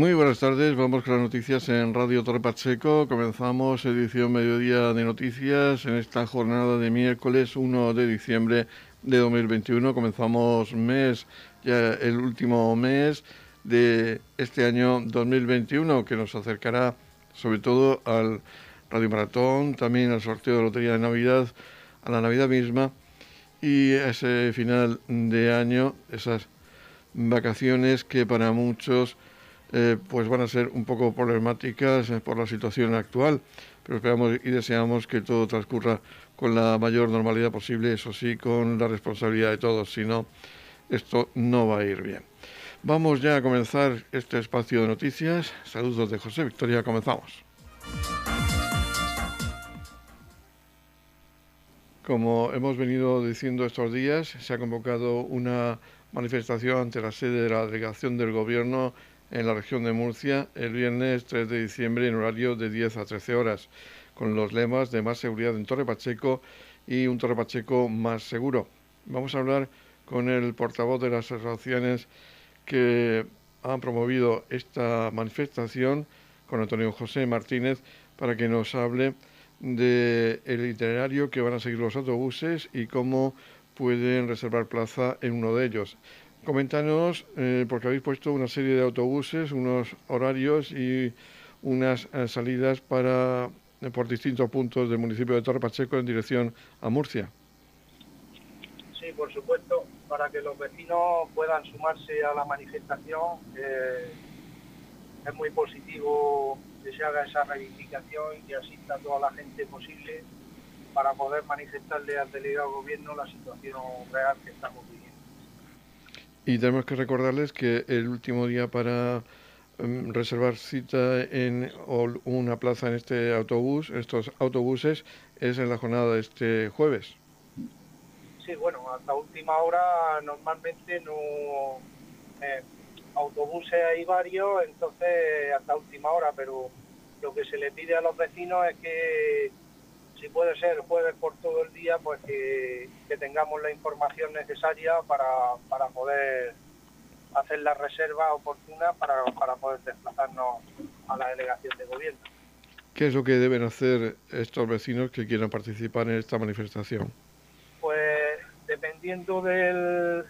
Muy buenas tardes, vamos con las noticias en Radio Torre Pacheco. Comenzamos edición mediodía de noticias en esta jornada de miércoles 1 de diciembre de 2021. Comenzamos mes, ya el último mes de este año 2021 que nos acercará sobre todo al Radio Maratón, también al sorteo de Lotería de Navidad, a la Navidad misma y ese final de año, esas vacaciones que para muchos eh, pues van a ser un poco problemáticas eh, por la situación actual, pero esperamos y deseamos que todo transcurra con la mayor normalidad posible, eso sí, con la responsabilidad de todos, si no, esto no va a ir bien. Vamos ya a comenzar este espacio de noticias. Saludos de José Victoria, comenzamos. Como hemos venido diciendo estos días, se ha convocado una manifestación ante la sede de la delegación del Gobierno en la región de Murcia el viernes 3 de diciembre en horario de 10 a 13 horas, con los lemas de más seguridad en Torre Pacheco y un Torre Pacheco más seguro. Vamos a hablar con el portavoz de las asociaciones que han promovido esta manifestación, con Antonio José Martínez, para que nos hable del itinerario que van a seguir los autobuses y cómo pueden reservar plaza en uno de ellos. Coméntanos, eh, porque habéis puesto una serie de autobuses, unos horarios y unas eh, salidas para eh, por distintos puntos del municipio de Torre Pacheco en dirección a Murcia. Sí, por supuesto, para que los vecinos puedan sumarse a la manifestación. es muy positivo que se haga esa reivindicación y que asista toda la gente posible para poder manifestarle al delegado gobierno la situación real que estamos viviendo. Y tenemos que recordarles que el último día para em, reservar cita en una plaza en este autobús, estos autobuses, es en la jornada de este jueves. Sí, bueno, hasta última hora normalmente no... Eh, autobuses hay varios, entonces hasta última hora, pero lo que se le pide a los vecinos es que si puede ser jueves por todo el día, pues que, tengamos la información necesaria para, para, poder hacer la reserva oportuna para, para poder desplazarnos a la delegación de gobierno. ¿Qué es lo que deben hacer estos vecinos que quieran participar en esta manifestación? Pues dependiendo del,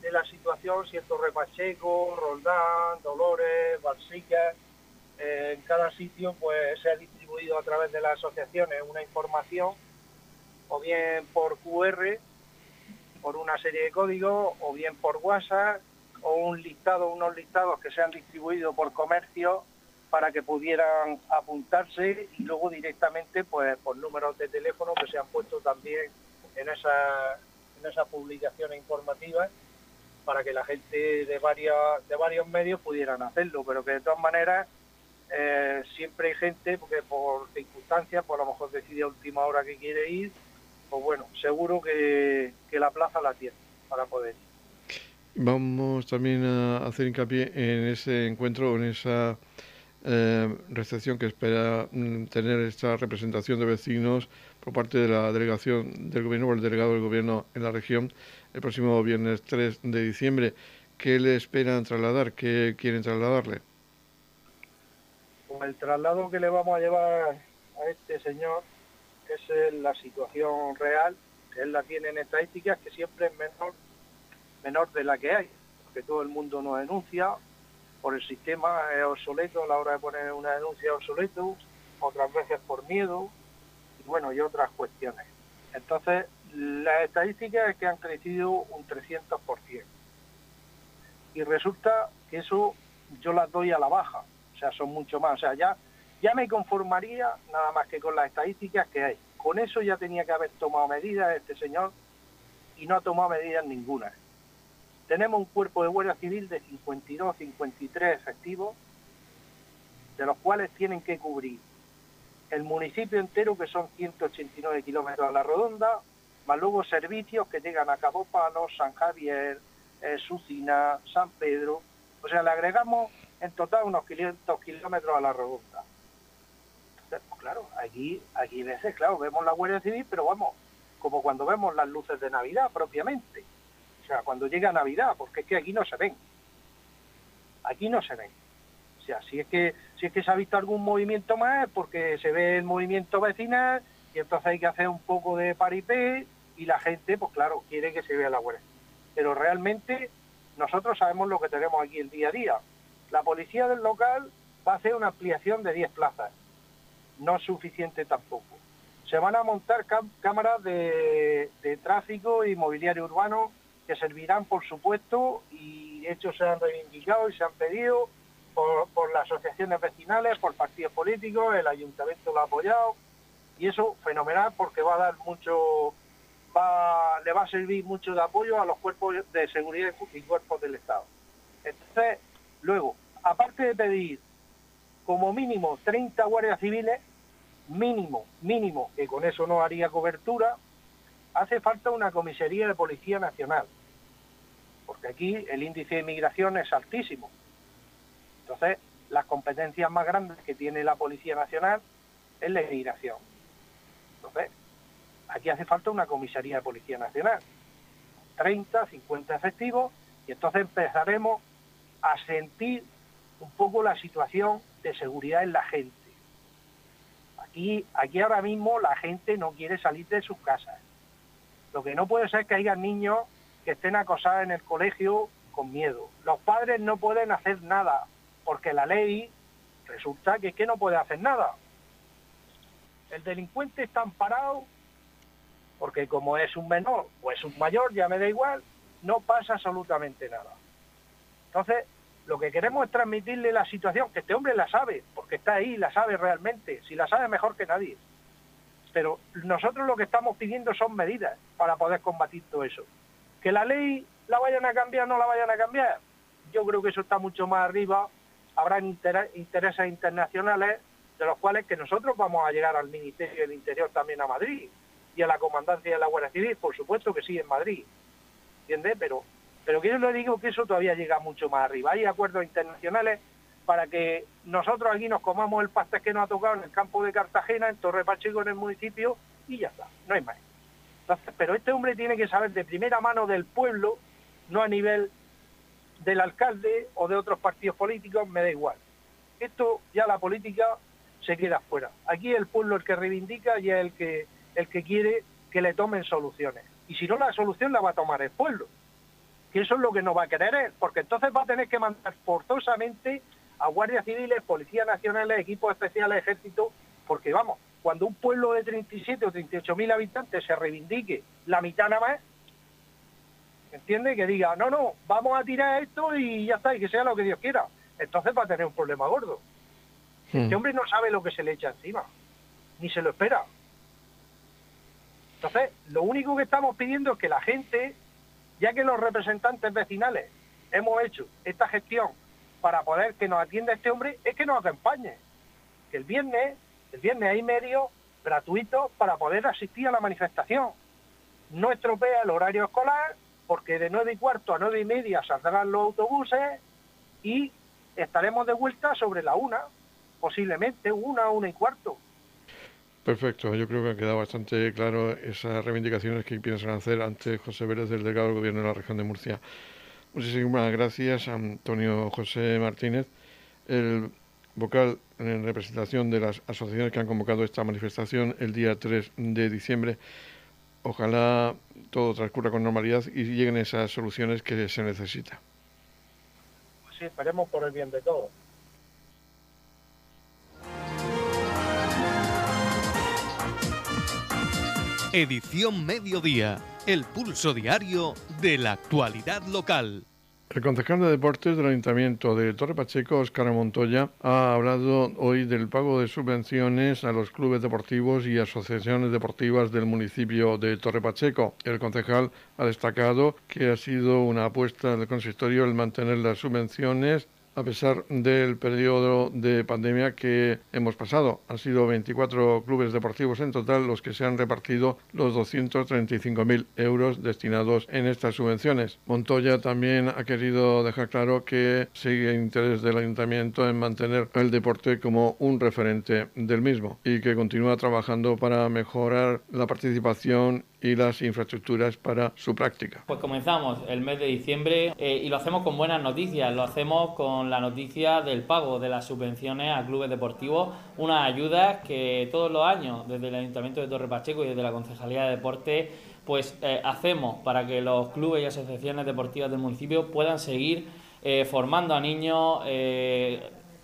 de la situación, si es Torre Pacheco, Roldán, Dolores, Balsica, en cada sitio pues se ha distribuido a través de las asociaciones una información, o bien por QR, por una serie de códigos, o bien por WhatsApp, o un listado, unos listados que se han distribuido por comercio para que pudieran apuntarse y luego directamente pues por números de teléfono que se han puesto también en esa, en esa publicación informativa para que la gente de varios, de varios medios pudieran hacerlo, pero que de todas maneras eh, siempre hay gente porque por circunstancias, por pues a lo mejor decide a última hora que quiere ir, pues bueno, seguro que, la plaza la tiene para poder ir. Vamos también a hacer hincapié en ese encuentro, en esa eh, recepción que espera mm, tener esta representación de vecinos por parte de la delegación del gobierno o el delegado del gobierno en la región el próximo viernes 3 de diciembre. ¿Qué le esperan trasladar? ¿Qué quieren trasladarle? El traslado que le vamos a llevar a este señor es la situación real, que él la tiene en estadísticas, que siempre es menor, menor de la que hay, porque todo el mundo nos denuncia, por el sistema es obsoleto a la hora de poner una denuncia obsoleto, otras veces por miedo, y bueno, y otras cuestiones. Entonces, las estadísticas es que han crecido un 300%. Y resulta que eso yo las doy a la baja, sea, son mucho más. O sea, ya, ya me conformaría nada más que con las estadísticas que hay. Con eso ya tenía que haber tomado medidas este señor y no ha tomado medidas ninguna. Tenemos un cuerpo de Guardia Civil de 52, 53 efectivos, de los cuales tienen que cubrir el municipio entero, que son 189 kilómetros a la redonda, más luego servicios que llegan a Cabo Palo, San Javier, eh, Sucina, San Pedro. O sea, le agregamos en total unos 500 kilómetros a la redonda. pues claro, aquí, aquí veces, claro, vemos la Guardia Civil, pero vamos, como cuando vemos las luces de Navidad propiamente. O sea, cuando llega Navidad, porque es que aquí no se ven. Aquí no se ven. O sea, si es que si es que se ha visto algún movimiento más, porque se ve el movimiento vecinal y entonces hay que hacer un poco de paripé y la gente, pues claro, quiere que se vea la Guardia. Pero realmente nosotros sabemos lo que tenemos aquí el día a día. La policía del local va a hacer una ampliación de 10 plazas. No es suficiente tampoco. Se van a montar cámaras de, tráfico y mobiliario urbano que servirán, por supuesto, y hechos se han reivindicado y se han pedido por, las asociaciones vecinales, por partidos políticos, el ayuntamiento lo ha apoyado, y eso fenomenal porque va a dar mucho, va, le va a servir mucho de apoyo a los cuerpos de seguridad y cuerpos del Estado. Entonces, luego, aparte de pedir como mínimo 30 guardias civiles, mínimo, mínimo, que con eso no haría cobertura, hace falta una comisaría de Policía Nacional, porque aquí el índice de inmigración es altísimo. Entonces, las competencias más grandes que tiene la Policía Nacional es la inmigración. Entonces, aquí hace falta una comisaría de Policía Nacional. 30, 50 efectivos, y entonces empezaremos a sentir un poco la situación de seguridad en la gente. Aquí, aquí ahora mismo la gente no quiere salir de sus casas. Lo que no puede ser que haya niños que estén acosados en el colegio con miedo. Los padres no pueden hacer nada porque la ley resulta que es que no puede hacer nada. El delincuente está amparado porque como es un menor o es un mayor, ya me da igual, no pasa absolutamente nada. Entonces, lo que queremos es transmitirle la situación, que este hombre la sabe, porque está ahí, la sabe realmente, si la sabe mejor que nadie. Pero nosotros lo que estamos pidiendo son medidas para poder combatir todo eso. Que la ley la vayan a cambiar, no la vayan a cambiar. Yo creo que eso está mucho más arriba. Habrán intereses internacionales de los cuales que nosotros vamos a llegar al Ministerio del Interior también a Madrid y a la Comandancia de la Guardia Civil, por supuesto que sí en Madrid. ¿Entiendes? Pero pero que yo le digo que eso todavía llega mucho más arriba. Hay acuerdos internacionales para que nosotros aquí nos comamos el pastel que nos ha tocado en el campo de Cartagena, en Torre Pacheco, en el municipio, y ya está, no hay más. Pero este hombre tiene que saber de primera mano del pueblo, no a nivel del alcalde o de otros partidos políticos, me da igual. Esto ya la política se queda fuera. Aquí el pueblo el que reivindica y es el que, el que quiere que le tomen soluciones. Y si no, la solución la va a tomar el pueblo que eso es lo que no va a querer él, porque entonces va a tener que mandar forzosamente a guardias civiles, policías nacionales, equipos especiales, ejército, porque vamos, cuando un pueblo de 37 o 38 mil habitantes se reivindique la mitad nada más, ¿entiende? Que diga, no, no, vamos a tirar esto y ya está, y que sea lo que Dios quiera. Entonces va a tener un problema gordo. Hmm. Este hombre no sabe lo que se le echa encima, ni se lo espera. Entonces, lo único que estamos pidiendo es que la gente ya que los representantes vecinales hemos hecho esta gestión para poder que nos atienda este hombre, es que nos acompañe. Que el viernes, el viernes hay medios gratuitos para poder asistir a la manifestación. No estropea el horario escolar, porque de nueve y cuarto a nueve y media saldrán los autobuses y estaremos de vuelta sobre la una, posiblemente una, una y cuarto. Perfecto, yo creo que ha quedado bastante claro esas reivindicaciones que piensan hacer ante José Vélez, del delegado del Gobierno de la región de Murcia. Muchísimas gracias, Antonio José Martínez, el vocal en representación de las asociaciones que han convocado esta manifestación el día 3 de diciembre. Ojalá todo transcurra con normalidad y lleguen esas soluciones que se necesitan. Pues sí, esperemos por el bien de todos. Edición Mediodía, el pulso diario de la actualidad local. El concejal de deportes del Ayuntamiento de Torre Pacheco, Óscar Montoya, ha hablado hoy del pago de subvenciones a los clubes deportivos y asociaciones deportivas del municipio de Torre Pacheco. El concejal ha destacado que ha sido una apuesta del consistorio el mantener las subvenciones a pesar del periodo de pandemia que hemos pasado. Han sido 24 clubes deportivos en total los que se han repartido los 235.000 euros destinados en estas subvenciones. Montoya también ha querido dejar claro que sigue interés del ayuntamiento en mantener el deporte como un referente del mismo y que continúa trabajando para mejorar la participación y las infraestructuras para su práctica. Pues comenzamos el mes de diciembre eh, y lo hacemos con buenas noticias, lo hacemos con la noticia del pago de las subvenciones a clubes deportivos, unas ayudas que todos los años desde el Ayuntamiento de Torre Pacheco y desde la Concejalía de Deporte pues eh, hacemos para que los clubes y asociaciones deportivas del municipio puedan seguir eh, formando a niños,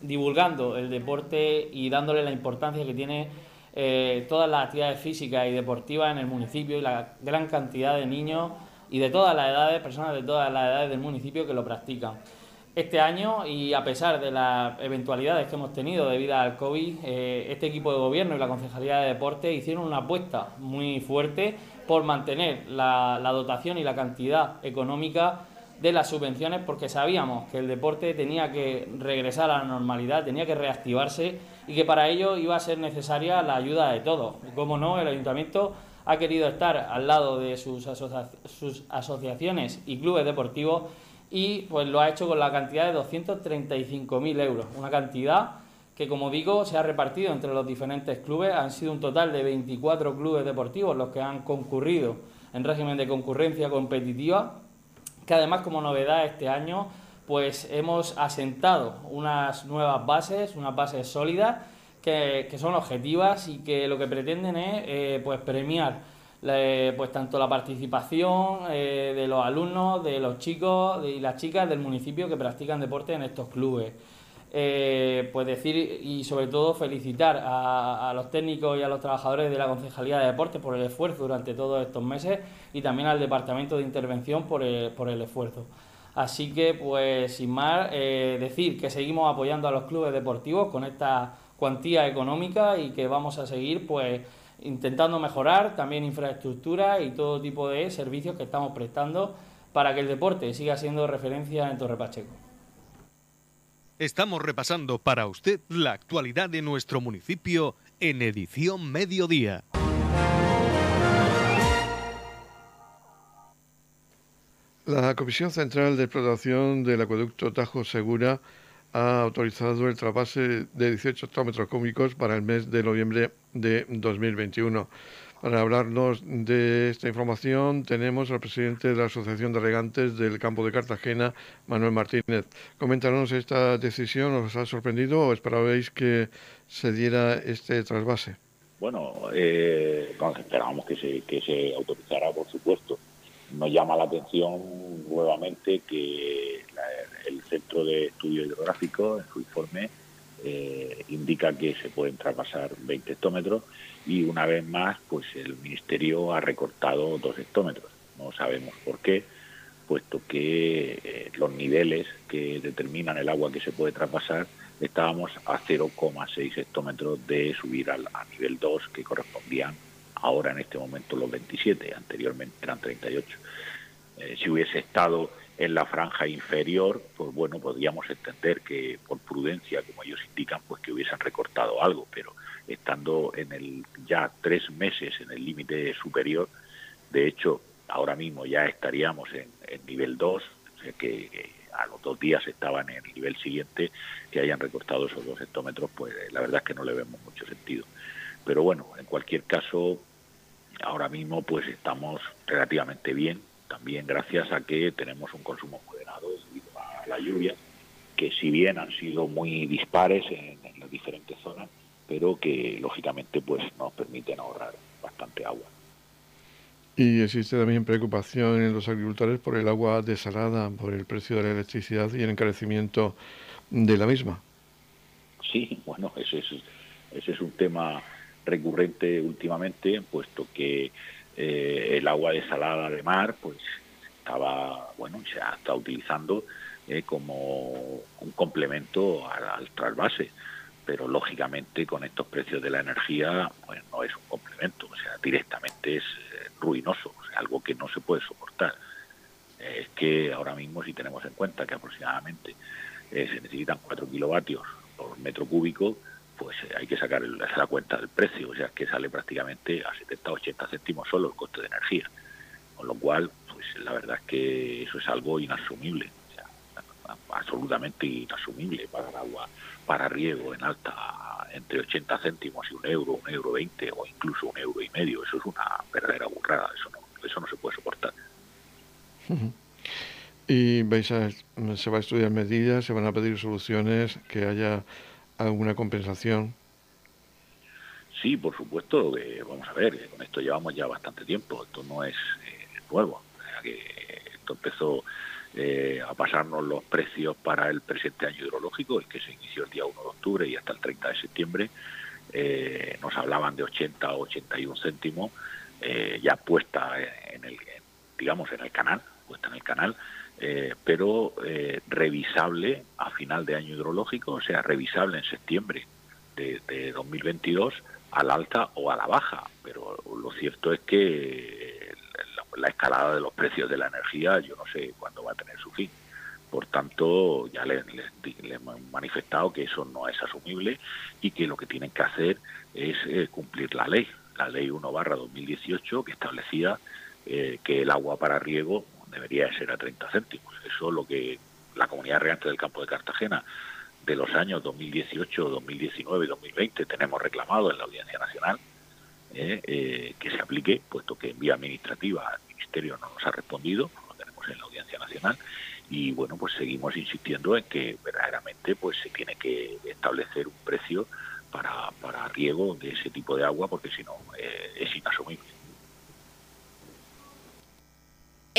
divulgando el deporte y dándole la importancia que tiene eh, todas las actividades físicas y deportivas en el municipio y la gran cantidad de niños y de todas las edades, personas de todas las edades del municipio que lo practican. Este año, y a pesar de las eventualidades que hemos tenido debido al COVID, eh, este equipo de gobierno y la Concejalía de Deportes hicieron una apuesta muy fuerte por mantener la dotación y la cantidad económica de las subvenciones porque sabíamos que el deporte tenía que regresar a la normalidad, tenía que reactivarse y que para ello iba a ser necesaria la ayuda de todos. Como no, el ayuntamiento ha querido estar al lado de sus, sus asociaciones y clubes deportivos y pues lo ha hecho con la cantidad de 235.000 euros, una cantidad que como digo se ha repartido entre los diferentes clubes, han sido un total de 24 clubes deportivos los que han concurrido en régimen de concurrencia competitiva que además como novedad este año pues hemos asentado unas nuevas bases, unas bases sólidas que, son objetivas y que lo que pretenden es eh, pues premiar pues tanto la participación eh, de los alumnos, de los chicos y las chicas del municipio que practican deporte en estos clubes. Eh, pues decir y sobre todo felicitar a, los técnicos y a los trabajadores de la Concejalía de Deportes por el esfuerzo durante todos estos meses y también al Departamento de Intervención por el, por el esfuerzo. Así que, pues sin más, eh, decir que seguimos apoyando a los clubes deportivos con esta cuantía económica y que vamos a seguir, pues intentando mejorar también infraestructura y todo tipo de servicios que estamos prestando para que el deporte siga siendo referencia en Torre Pacheco. Estamos repasando para usted la actualidad de nuestro municipio en edición mediodía. La Comisión Central de Explotación del Acueducto Tajo Segura ha autorizado el trasvase de 18 hectómetros cúbicos para el mes de noviembre de 2021. Para hablarnos de esta información tenemos al presidente de la Asociación de Regantes del Campo de Cartagena, Manuel Martínez. Coméntanos esta decisión, ¿os ha sorprendido o esperabais que se diera este trasvase? Bueno, eh, esperábamos que se, que se autorizara, por supuesto. Nos llama la atención nuevamente que el Centro de Estudio Hidrográfico, en su informe, eh, indica que se pueden traspasar 20 hectómetros y una vez más pues el Ministerio ha recortado dos hectómetros. No sabemos por qué, puesto que eh, los niveles que determinan el agua que se puede traspasar estábamos a 0,6 hectómetros de subir al, nivel 2 que correspondían ahora en este momento los 27, anteriormente eran 38. Eh, si hubiese estado en la franja inferior, pues bueno, podríamos entender que por prudencia, como ellos indican, pues que hubiesen recortado algo, pero estando en el ya tres meses en el límite superior, de hecho, ahora mismo ya estaríamos en, nivel 2, o sea que, a los dos días estaban en el nivel siguiente, que hayan recortado esos dos hectómetros, pues la verdad es que no le vemos mucho sentido. Pero bueno, en cualquier caso, ahora mismo pues estamos relativamente bien, también gracias a que tenemos un consumo moderado debido a la lluvia, que si bien han sido muy dispares en, las diferentes zonas, pero que lógicamente pues nos permiten ahorrar bastante agua. Y existe también preocupación en los agricultores por el agua desalada, por el precio de la electricidad y el encarecimiento de la misma. Sí, bueno, ese es, ese es un tema recurrente últimamente, puesto que eh, el agua desalada de mar, pues estaba, bueno, se está utilizando eh, como un complemento al, trasvase, pero lógicamente con estos precios de la energía, pues no es un complemento, o sea, directamente es eh, ruinoso, o sea, algo que no se puede soportar. es que ahora mismo si tenemos en cuenta que aproximadamente se necesitan 4 kilovatios por metro cúbico, pues eh, hay que sacar la cuenta del precio, o sea, que sale prácticamente a 70 80 céntimos solo el coste de energía. Con lo cual, pues la verdad es que eso es algo inasumible. O sea, absolutamente inasumible pagar agua para riego en alta entre 80 céntimos y un euro, un euro 20 o incluso un euro y medio. Eso es una verdadera burrada, eso no, eso no se puede soportar. Y vais a, se va a estudiar medidas, se van a pedir soluciones, que haya alguna compensación. Sí, por supuesto, vamos a ver, con esto llevamos ya bastante tiempo, esto no es eh, nuevo, esto empezó eh, a pasarnos los precios para el presente año hidrológico, el que se inició el día 1 de octubre y hasta el 30 de septiembre, eh, nos hablaban de 80 o 81 céntimos ya puesta en el, digamos, en el canal, puesta en el canal, pero revisable a final de año hidrológico, o sea, revisable en septiembre de, de 2022 al alta o a la baja, pero lo cierto es que la, escalada de los precios de la energía yo no sé cuándo va a tener su fin. Por tanto, ya le, hemos manifestado que eso no es asumible y que lo que tienen que hacer es eh, cumplir la ley, la ley 1 barra 2018 que establecía eh, que el agua para riego debería ser a 30 céntimos. Eso es lo que la comunidad regante del campo de Cartagena de los años 2018, 2019 y 2020 tenemos reclamado en la Audiencia Nacional eh, eh, que se aplique, puesto que en vía administrativa el Ministerio no nos ha respondido, lo tenemos en la Audiencia Nacional, y bueno, pues seguimos insistiendo en que verdaderamente pues se tiene que establecer un precio para, para riego de ese tipo de agua, porque si no eh, es inasumible.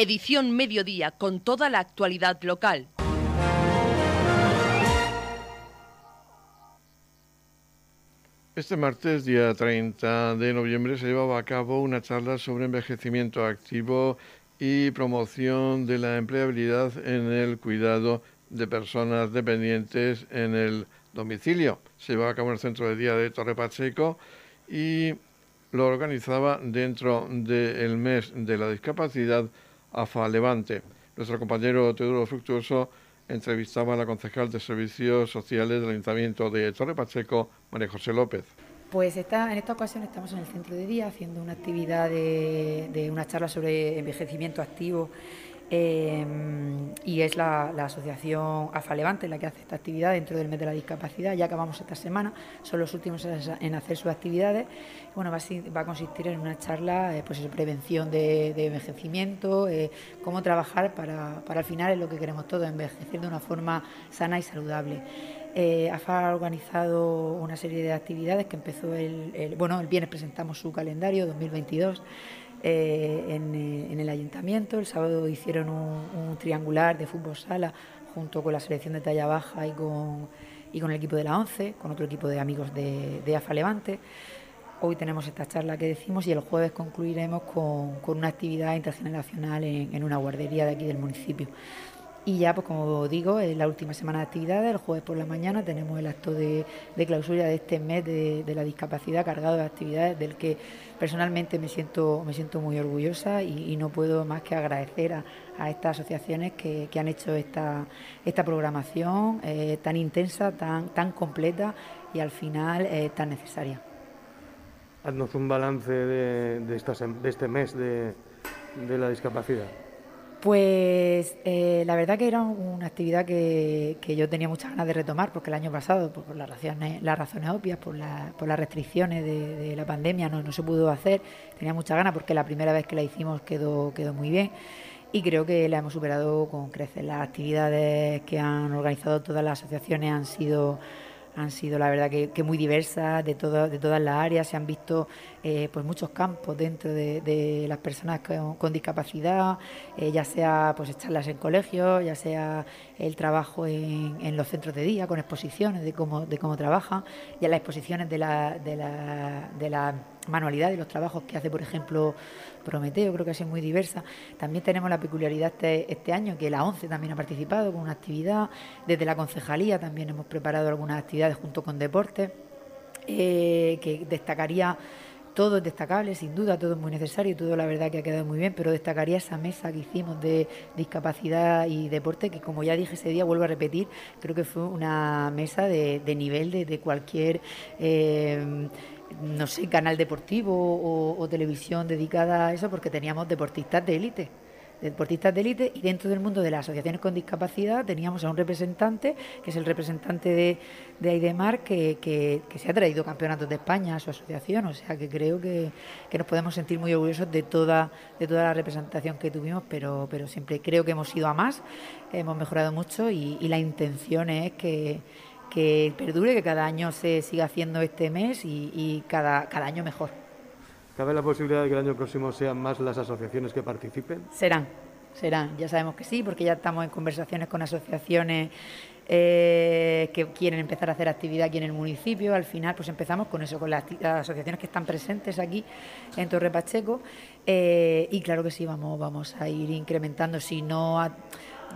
Edición Mediodía con toda la actualidad local. Este martes, día 30 de noviembre, se llevaba a cabo una charla sobre envejecimiento activo y promoción de la empleabilidad en el cuidado de personas dependientes en el domicilio. Se llevaba a cabo en el centro de día de Torre Pacheco y lo organizaba dentro del mes de la discapacidad AFA Levante. Nuestro compañero Teodoro Fructuoso entrevistaba a la concejal de Servicios Sociales del Ayuntamiento de Torre Pacheco, María José López. Pues está, en esta ocasión estamos en el centro de día haciendo una actividad de, de una charla sobre envejecimiento activo Em, y es la, asociación AFA Levante la que hace esta actividad dentro del mes de la discapacidad. Ya acabamos esta semana, son los últimos en hacer sus actividades. Bueno, va a, consistir en una charla eh, pues sobre prevención de, envejecimiento, eh, cómo trabajar para, para al final es lo que queremos todos, envejecer de una forma sana y saludable. Eh, AFA ha organizado una serie de actividades que empezó el, el, bueno, el viernes presentamos su calendario 2022 eh, eh, en, el ayuntamiento. El sábado hicieron un, triangular de fútbol sala junto con la selección de talla baja y con, y con el equipo de la ONCE, con otro equipo de amigos de, AFA Levante. Hoy tenemos esta charla que decimos y el jueves concluiremos con, una actividad intergeneracional en, una guardería de aquí del municipio. Y ya, pues como digo, en la última semana de actividades, el jueves por la mañana, tenemos el acto de, clausura de este mes de, la discapacidad cargado de actividades del que personalmente me siento, me siento muy orgullosa y, no puedo más que agradecer a, estas asociaciones que, han hecho esta, esta programación eh, tan intensa, tan, tan completa y al final eh, tan necesaria. Haznos un balance de, de este mes de la discapacidad. Pues eh, la verdad que era una actividad que, yo tenía muchas ganas de retomar, porque el año pasado, por, las, razones, las razones obvias, por, por las restricciones de, la pandemia, no, se pudo hacer. Tenía muchas ganas porque la primera vez que la hicimos quedó, quedó muy bien y creo que la hemos superado con creces. Las actividades que han organizado todas las asociaciones han sido han sido la verdad que, muy diversas de, de todas las áreas, se han visto eh, pues muchos campos dentro de, las personas con, discapacidad, eh, ya sea pues charlas en colegios, ya sea el trabajo en, los centros de día con exposiciones de cómo, de cómo trabajan, ya las exposiciones de la, de la, manualidad y los trabajos que hace, por ejemplo, Prometeo, creo que ha sido muy diversa. También tenemos la peculiaridad este, este año que la ONCE también ha participado con una actividad. Desde la concejalía también hemos preparado algunas actividades junto con deportes, eh, que destacaría todo es destacable, sin duda, todo es muy necesario, todo la verdad que ha quedado muy bien, pero destacaría esa mesa que hicimos de discapacidad y deporte, que como ya dije ese día, vuelvo a repetir, creo que fue una mesa de, nivel de, cualquier... Eh, no sé, canal deportivo o, televisión dedicada a eso, porque teníamos deportistas de élite. Deportistas de élite y dentro del mundo de las asociaciones con discapacidad teníamos a un representante, que es el representante de, de Aidemar, que, que, se ha traído campeonatos de España a su asociación, o sea que creo que, nos podemos sentir muy orgullosos de toda, de toda la representación que tuvimos, pero, pero siempre creo que hemos ido a más, hemos mejorado mucho y, la intención es que que perdure, que cada año se siga haciendo este mes y, y cada, cada año mejor. ¿Cabe la posibilidad de que el año próximo sean más las asociaciones que participen? Serán, serán. Ya sabemos que sí, porque ya estamos en conversaciones con asociaciones eh, que quieren empezar a hacer actividad aquí en el municipio. Al final, pues empezamos con eso, con las, asociaciones que están presentes aquí en Torre Pacheco. Eh, y claro que sí, vamos, vamos a ir incrementando. Si no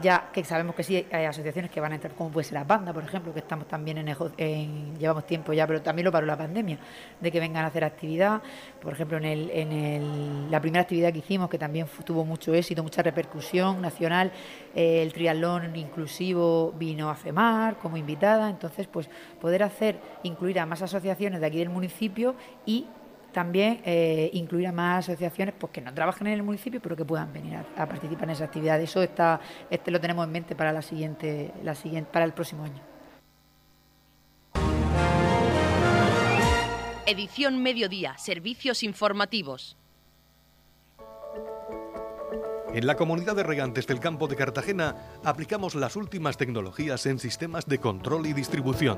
ya que sabemos que sí hay asociaciones que van a entrar, como puede ser la banda, por ejemplo, que estamos también en, llevamos tiempo ya, pero también lo paró la pandemia, de que vengan a hacer actividad. Por ejemplo, en, el, en el, la primera actividad que hicimos, que también tuvo mucho éxito, mucha repercusión nacional, eh, el triatlón inclusivo vino a FEMAR como invitada, entonces, pues poder hacer, incluir a más asociaciones de aquí del municipio y también eh, incluir a más asociaciones pues, que no trabajen en el municipio, pero que puedan venir a, participar en esa actividad. Eso está, este lo tenemos en mente para la siguiente, la siguiente, para el próximo año. Edición Mediodía, Servicios Informativos. En la comunidad de regantes del campo de Cartagena aplicamos las últimas tecnologías en sistemas de control y distribución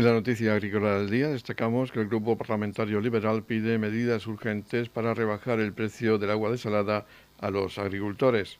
En la noticia agrícola del día destacamos que el Grupo Parlamentario Liberal pide medidas urgentes para rebajar el precio del agua desalada a los agricultores.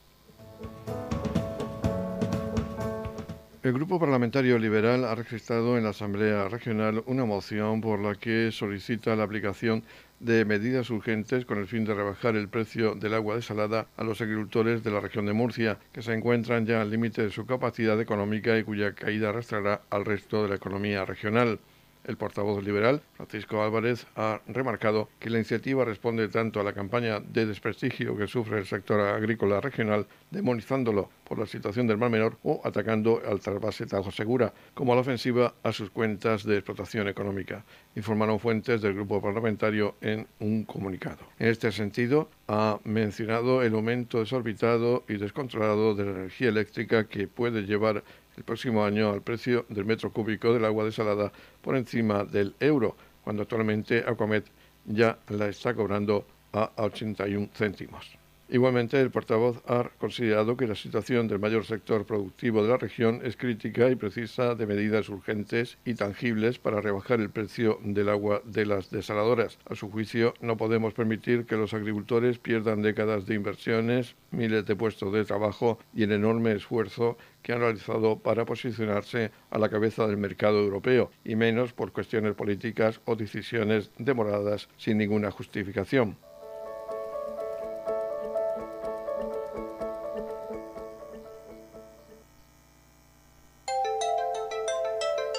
El Grupo Parlamentario Liberal ha registrado en la Asamblea Regional una moción por la que solicita la aplicación de medidas urgentes con el fin de rebajar el precio del agua desalada a los agricultores de la región de Murcia, que se encuentran ya al límite de su capacidad económica y cuya caída arrastrará al resto de la economía regional. El portavoz liberal, Francisco Álvarez, ha remarcado que la iniciativa responde tanto a la campaña de desprestigio que sufre el sector agrícola regional, demonizándolo por la situación del Mar Menor o atacando al trasvase Tajo Segura, como a la ofensiva a sus cuentas de explotación económica, informaron fuentes del grupo parlamentario en un comunicado. En este sentido, ha mencionado el aumento desorbitado y descontrolado de la energía eléctrica que puede llevar el próximo año al precio del metro cúbico del agua desalada por encima del euro, cuando actualmente Aquamet ya la está cobrando a 81 céntimos. Igualmente, el portavoz ha considerado que la situación del mayor sector productivo de la región es crítica y precisa de medidas urgentes y tangibles para rebajar el precio del agua de las desaladoras. A su juicio, no podemos permitir que los agricultores pierdan décadas de inversiones, miles de puestos de trabajo y el enorme esfuerzo que han realizado para posicionarse a la cabeza del mercado europeo, y menos por cuestiones políticas o decisiones demoradas sin ninguna justificación.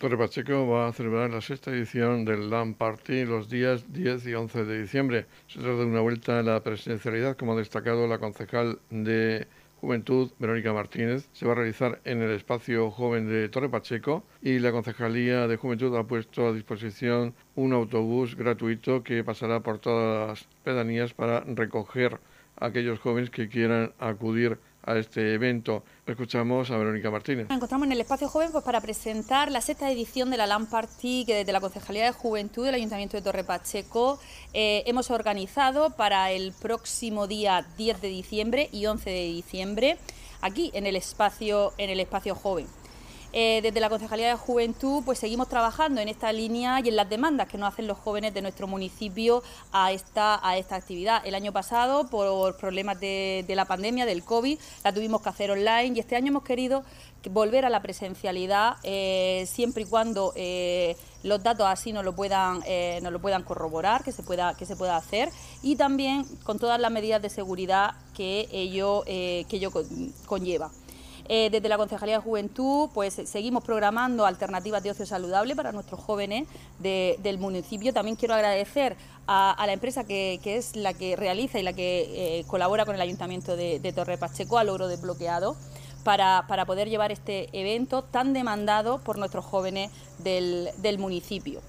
Torre Pacheco va a celebrar la sexta edición del LAN Party los días 10 y 11 de diciembre. Se trata de una vuelta a la presidencialidad, como ha destacado la concejal de Juventud, Verónica Martínez, se va a realizar en el espacio joven de Torre Pacheco y la Concejalía de Juventud ha puesto a disposición un autobús gratuito que pasará por todas las pedanías para recoger a aquellos jóvenes que quieran acudir a este evento. Escuchamos a Verónica Martínez. Nos encontramos en el espacio joven pues, para presentar la sexta edición de la LAN Party que desde la Concejalía de Juventud del Ayuntamiento de Torre Pacheco eh, hemos organizado para el próximo día 10 de diciembre y 11 de diciembre aquí en el espacio, en el espacio joven. Eh, desde la Concejalía de Juventud pues seguimos trabajando en esta línea y en las demandas que nos hacen los jóvenes de nuestro municipio a esta, a esta actividad. El año pasado, por problemas de, la pandemia, del COVID, la tuvimos que hacer online y este año hemos querido volver a la presencialidad eh, siempre y cuando eh, los datos así nos lo puedan lo puedan corroborar que se pueda que se pueda hacer y también con todas las medidas de seguridad que ello que ello conlleva eh, desde la Concejalía de Juventud, pues seguimos programando alternativas de ocio saludable para nuestros jóvenes del municipio. También quiero agradecer a, la empresa que, es la que realiza y la que eh, colabora con el Ayuntamiento de, Torre Pacheco, a Logro Desbloqueado. Para, poder llevar este evento tan demandado por nuestros jóvenes del municipio.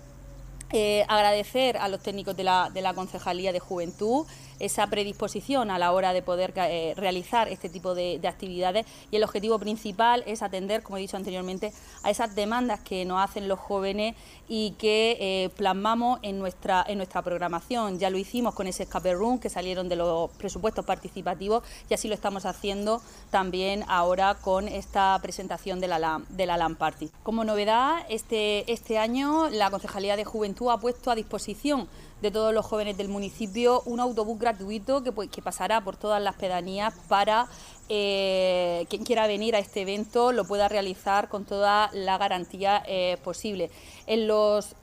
Eh, agradecer a los técnicos de la, de la, Concejalía de Juventud esa predisposición a la hora de poder eh, realizar este tipo de, actividades y el objetivo principal es atender, como he dicho anteriormente, a esas demandas que nos hacen los jóvenes y que eh, plasmamos en nuestra, en nuestra programación. Ya lo hicimos con ese escape room que salieron de los presupuestos participativos y así lo estamos haciendo también ahora con esta presentación de la, de la Party. Como novedad, este, este año la Concejalía de Juventud ha puesto a disposición de todos los jóvenes del municipio un autobús gratuito que, que pasará por todas las pedanías para eh, quien quiera venir a este evento lo pueda realizar con toda la garantía eh, posible. En los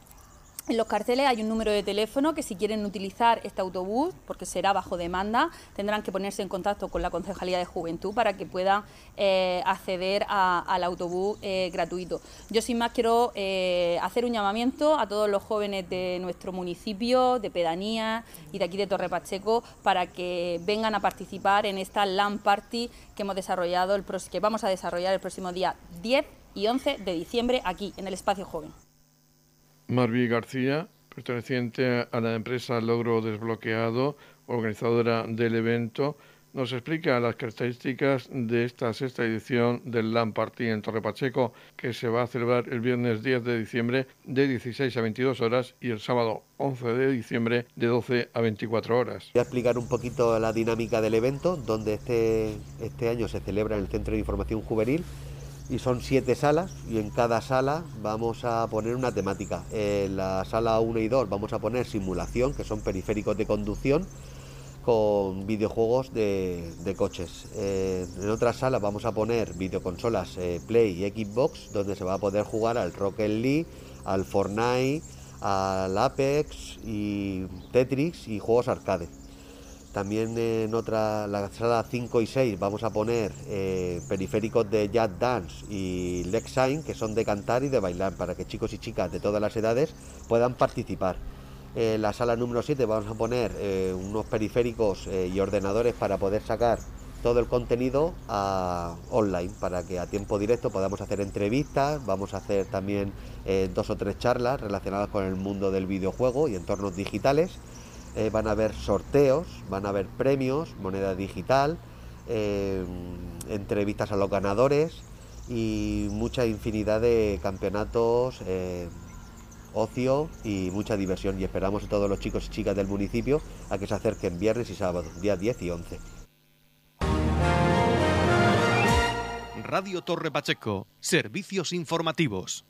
en los carteles hay un número de teléfono que si quieren utilizar este autobús, porque será bajo demanda, tendrán que ponerse en contacto con la Concejalía de Juventud para que puedan eh, acceder al autobús eh, gratuito. Yo sin más quiero eh, hacer un llamamiento a todos los jóvenes de nuestro municipio, de pedanía y de aquí de Torre Pacheco para que vengan a participar en esta LAN Party que hemos desarrollado, el que vamos a desarrollar el próximo día 10 y 11 de diciembre aquí en el Espacio Joven. Marví García, perteneciente a la empresa Logro Desbloqueado, organizadora del evento, nos explica las características de esta sexta edición del LAN Party en Torre Pacheco, que se va a celebrar el viernes 10 de diciembre de 16 a 22 horas y el sábado 11 de diciembre de 12 a 24 horas. Voy a explicar un poquito la dinámica del evento, donde este, este año se celebra en el Centro de Información Juvenil y son siete salas y en cada sala vamos a poner una temática. En la sala 1 y 2 vamos a poner simulación, que son periféricos de conducción con videojuegos de, coches. Eh, en otras salas vamos a poner videoconsolas eh, Play y Xbox, donde se va a poder jugar al Rocket League, al Fortnite, al Apex y Tetris y juegos arcade. También en otra, la sala 5 y 6 vamos a poner eh, periféricos de Jazz Dance y Lexine, que son de cantar y de bailar, para que chicos y chicas de todas las edades puedan participar. En la sala número 7 vamos a poner eh, unos periféricos eh, y ordenadores para poder sacar todo el contenido a, online, para que a tiempo directo podamos hacer entrevistas, vamos a hacer también dos o tres charlas relacionadas con el mundo del videojuego y entornos digitales eh, van a haber sorteos, van a haber premios, moneda digital, eh, entrevistas a los ganadores y mucha infinidad de campeonatos, eh, ocio y mucha diversión. Y esperamos a todos los chicos y chicas del municipio a que se acerquen viernes y sábado, días 10 y 11. Radio Torre Pacheco, servicios informativos.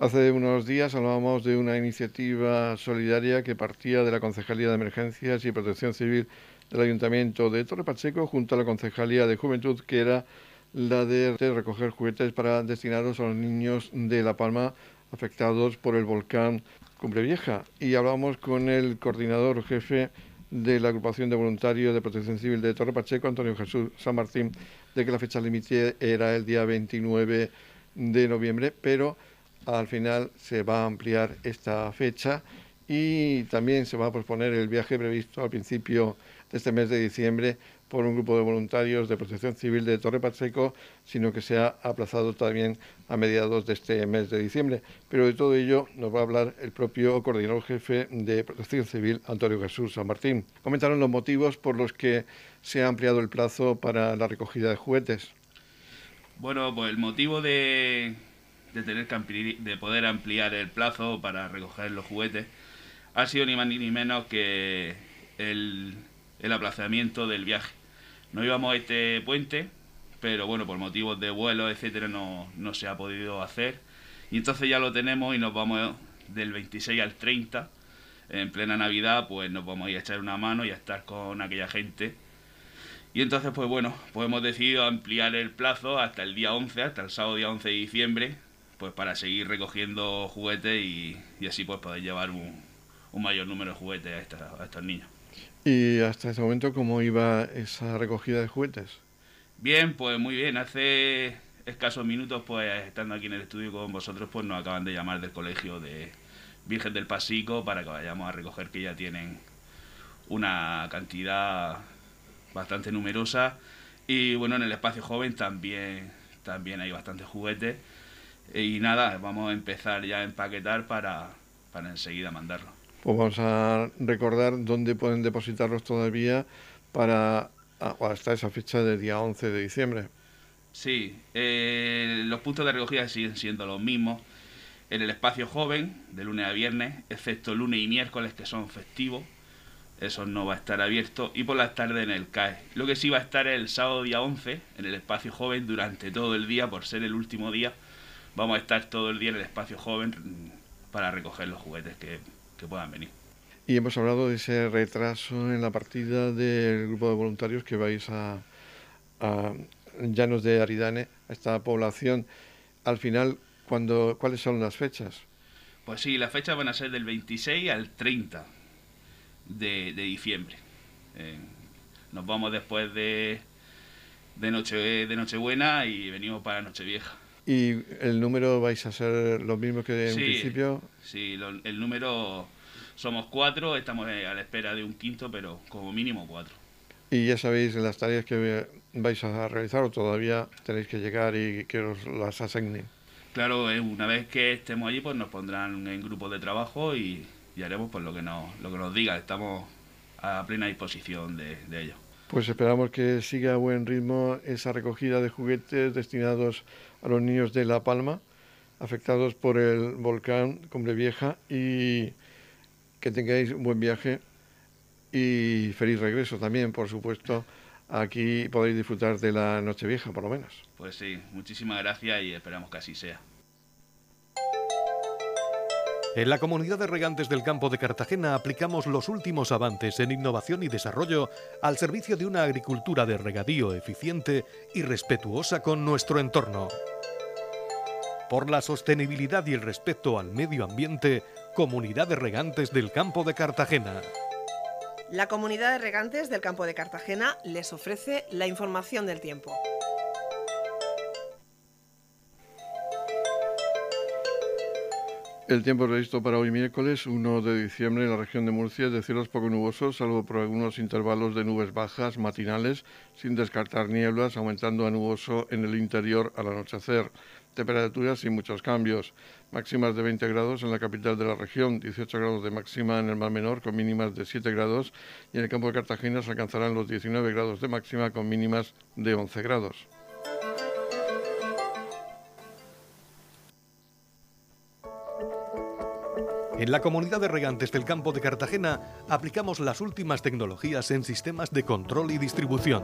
Hace unos días hablábamos de una iniciativa solidaria que partía de la Concejalía de Emergencias y Protección Civil del Ayuntamiento de Torre Pacheco junto a la Concejalía de Juventud, que era la de recoger juguetes para destinarlos a los niños de La Palma afectados por el volcán Cumbre Vieja. Y hablábamos con el coordinador jefe de la agrupación de voluntarios de protección civil de Torre Pacheco, Antonio Jesús San Martín, de que la fecha límite era el día 29 de noviembre, pero al final se va a ampliar esta fecha y también se va a posponer el viaje previsto al principio de este mes de diciembre por un grupo de voluntarios de protección civil de Torre Pacheco, sino que se ha aplazado también a mediados de este mes de diciembre. Pero de todo ello nos va a hablar el propio coordinador jefe de protección civil, Antonio Jesús San Martín. Comentaron los motivos por los que se ha ampliado el plazo para la recogida de juguetes. Bueno, pues el motivo de, de tener que de poder ampliar el plazo para recoger los juguetes ha sido ni más ni menos que el, el aplazamiento del viaje. No íbamos a este puente pero bueno, por motivos de vuelo, etcétera, no, no se ha podido hacer. Y entonces ya lo tenemos y nos vamos del 26 al 30, en plena Navidad, pues nos vamos a ir a echar una mano y a estar con aquella gente. Y entonces, pues bueno, pues hemos decidido ampliar el plazo hasta el día 11, hasta el sábado día 11 de diciembre, pues para seguir recogiendo juguetes y, así pues poder llevar un, mayor número de juguetes a, a estos niños. ¿Y hasta ese momento cómo iba esa recogida de juguetes? Bien, pues muy bien. Hace escasos minutos, pues estando aquí en el estudio con vosotros, pues nos acaban de llamar del colegio de Virgen del Pasico para que vayamos a recoger que ya tienen una cantidad bastante numerosa y bueno en el espacio joven también también hay bastantes juguetes y nada vamos a empezar ya a empaquetar para, para enseguida mandarlo pues vamos a recordar dónde pueden depositarlos todavía para hasta esa fecha del día 11 de diciembre Sí, eh, los puntos de recogida siguen siendo los mismos. En el espacio joven, de lunes a viernes, excepto lunes y miércoles, que son festivos, eso no va a estar abierto. Y por las tardes en el CAE. Lo que sí va a estar el sábado día 11, en el espacio joven, durante todo el día, por ser el último día. Vamos a estar todo el día en el espacio joven para recoger los juguetes que, puedan venir. Y hemos hablado de ese retraso en la partida del grupo de voluntarios que vais a llanos de Aridane, a esta población, al final, cuando, ¿cuáles son las fechas? Pues sí, las fechas van a ser del 26 al 30 de, diciembre. Eh, nos vamos después de, de, noche, de Nochebuena y venimos para Nochevieja. ¿Y el número vais a ser los mismos que en principio? Sí, el número somos cuatro, estamos a la espera de un quinto, pero como mínimo cuatro. Y ya sabéis las tareas que vais a realizar o todavía tenéis que llegar y que os las asignen. Claro, eh, una vez que estemos allí, pues nos pondrán en grupos de trabajo y, haremos pues lo que nos, lo que nos diga. Estamos a plena disposición de, de ello. Pues esperamos que siga a buen ritmo esa recogida de juguetes destinados a los niños de La Palma, afectados por el volcán Cumbre Vieja, y que tengáis un buen viaje y feliz regreso también, por supuesto. Aquí podéis disfrutar de la Nochevieja, por lo menos. Pues sí, muchísimas gracias y esperamos que así sea. En la comunidad de regantes del campo de Cartagena aplicamos los últimos avances en innovación y desarrollo al servicio de una agricultura de regadío eficiente y respetuosa con nuestro entorno. Por la sostenibilidad y el respeto al medio ambiente, Comunidad de Regantes del Campo de Cartagena. La comunidad de regantes del campo de Cartagena les ofrece la información del tiempo. El tiempo previsto para hoy miércoles 1 de diciembre en la región de Murcia es de cielos poco nubosos, salvo por algunos intervalos de nubes bajas matinales, sin descartar nieblas, aumentando a nuboso en el interior al anochecer. Temperaturas sin muchos cambios. Máximas de 20 grados en la capital de la región, 18 grados de máxima en el mar menor con mínimas de 7 grados y en el campo de Cartagena se alcanzarán los 19 grados de máxima con mínimas de 11 grados. En la comunidad de regantes del campo de Cartagena aplicamos las últimas tecnologías en sistemas de control y distribución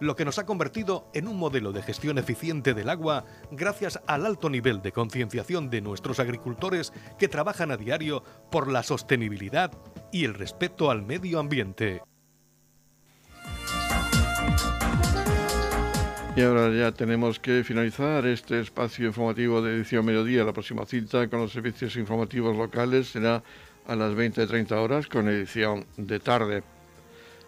lo que nos ha convertido en un modelo de gestión eficiente del agua gracias al alto nivel de concienciación de nuestros agricultores que trabajan a diario por la sostenibilidad y el respeto al medio ambiente. Y ahora ya tenemos que finalizar este espacio informativo de edición mediodía. La próxima cita con los servicios informativos locales será a las 20.30 horas con edición de tarde.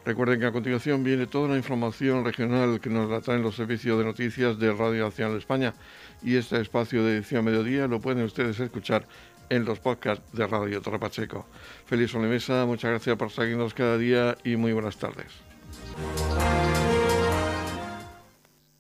Recuerden que a continuación viene toda la información regional que nos la traen los servicios de noticias de Radio Nacional España y este espacio de edición mediodía lo pueden ustedes escuchar en los podcasts de Radio Torre Pacheco. Feliz sobremesa, muchas gracias por seguirnos cada día y muy buenas tardes.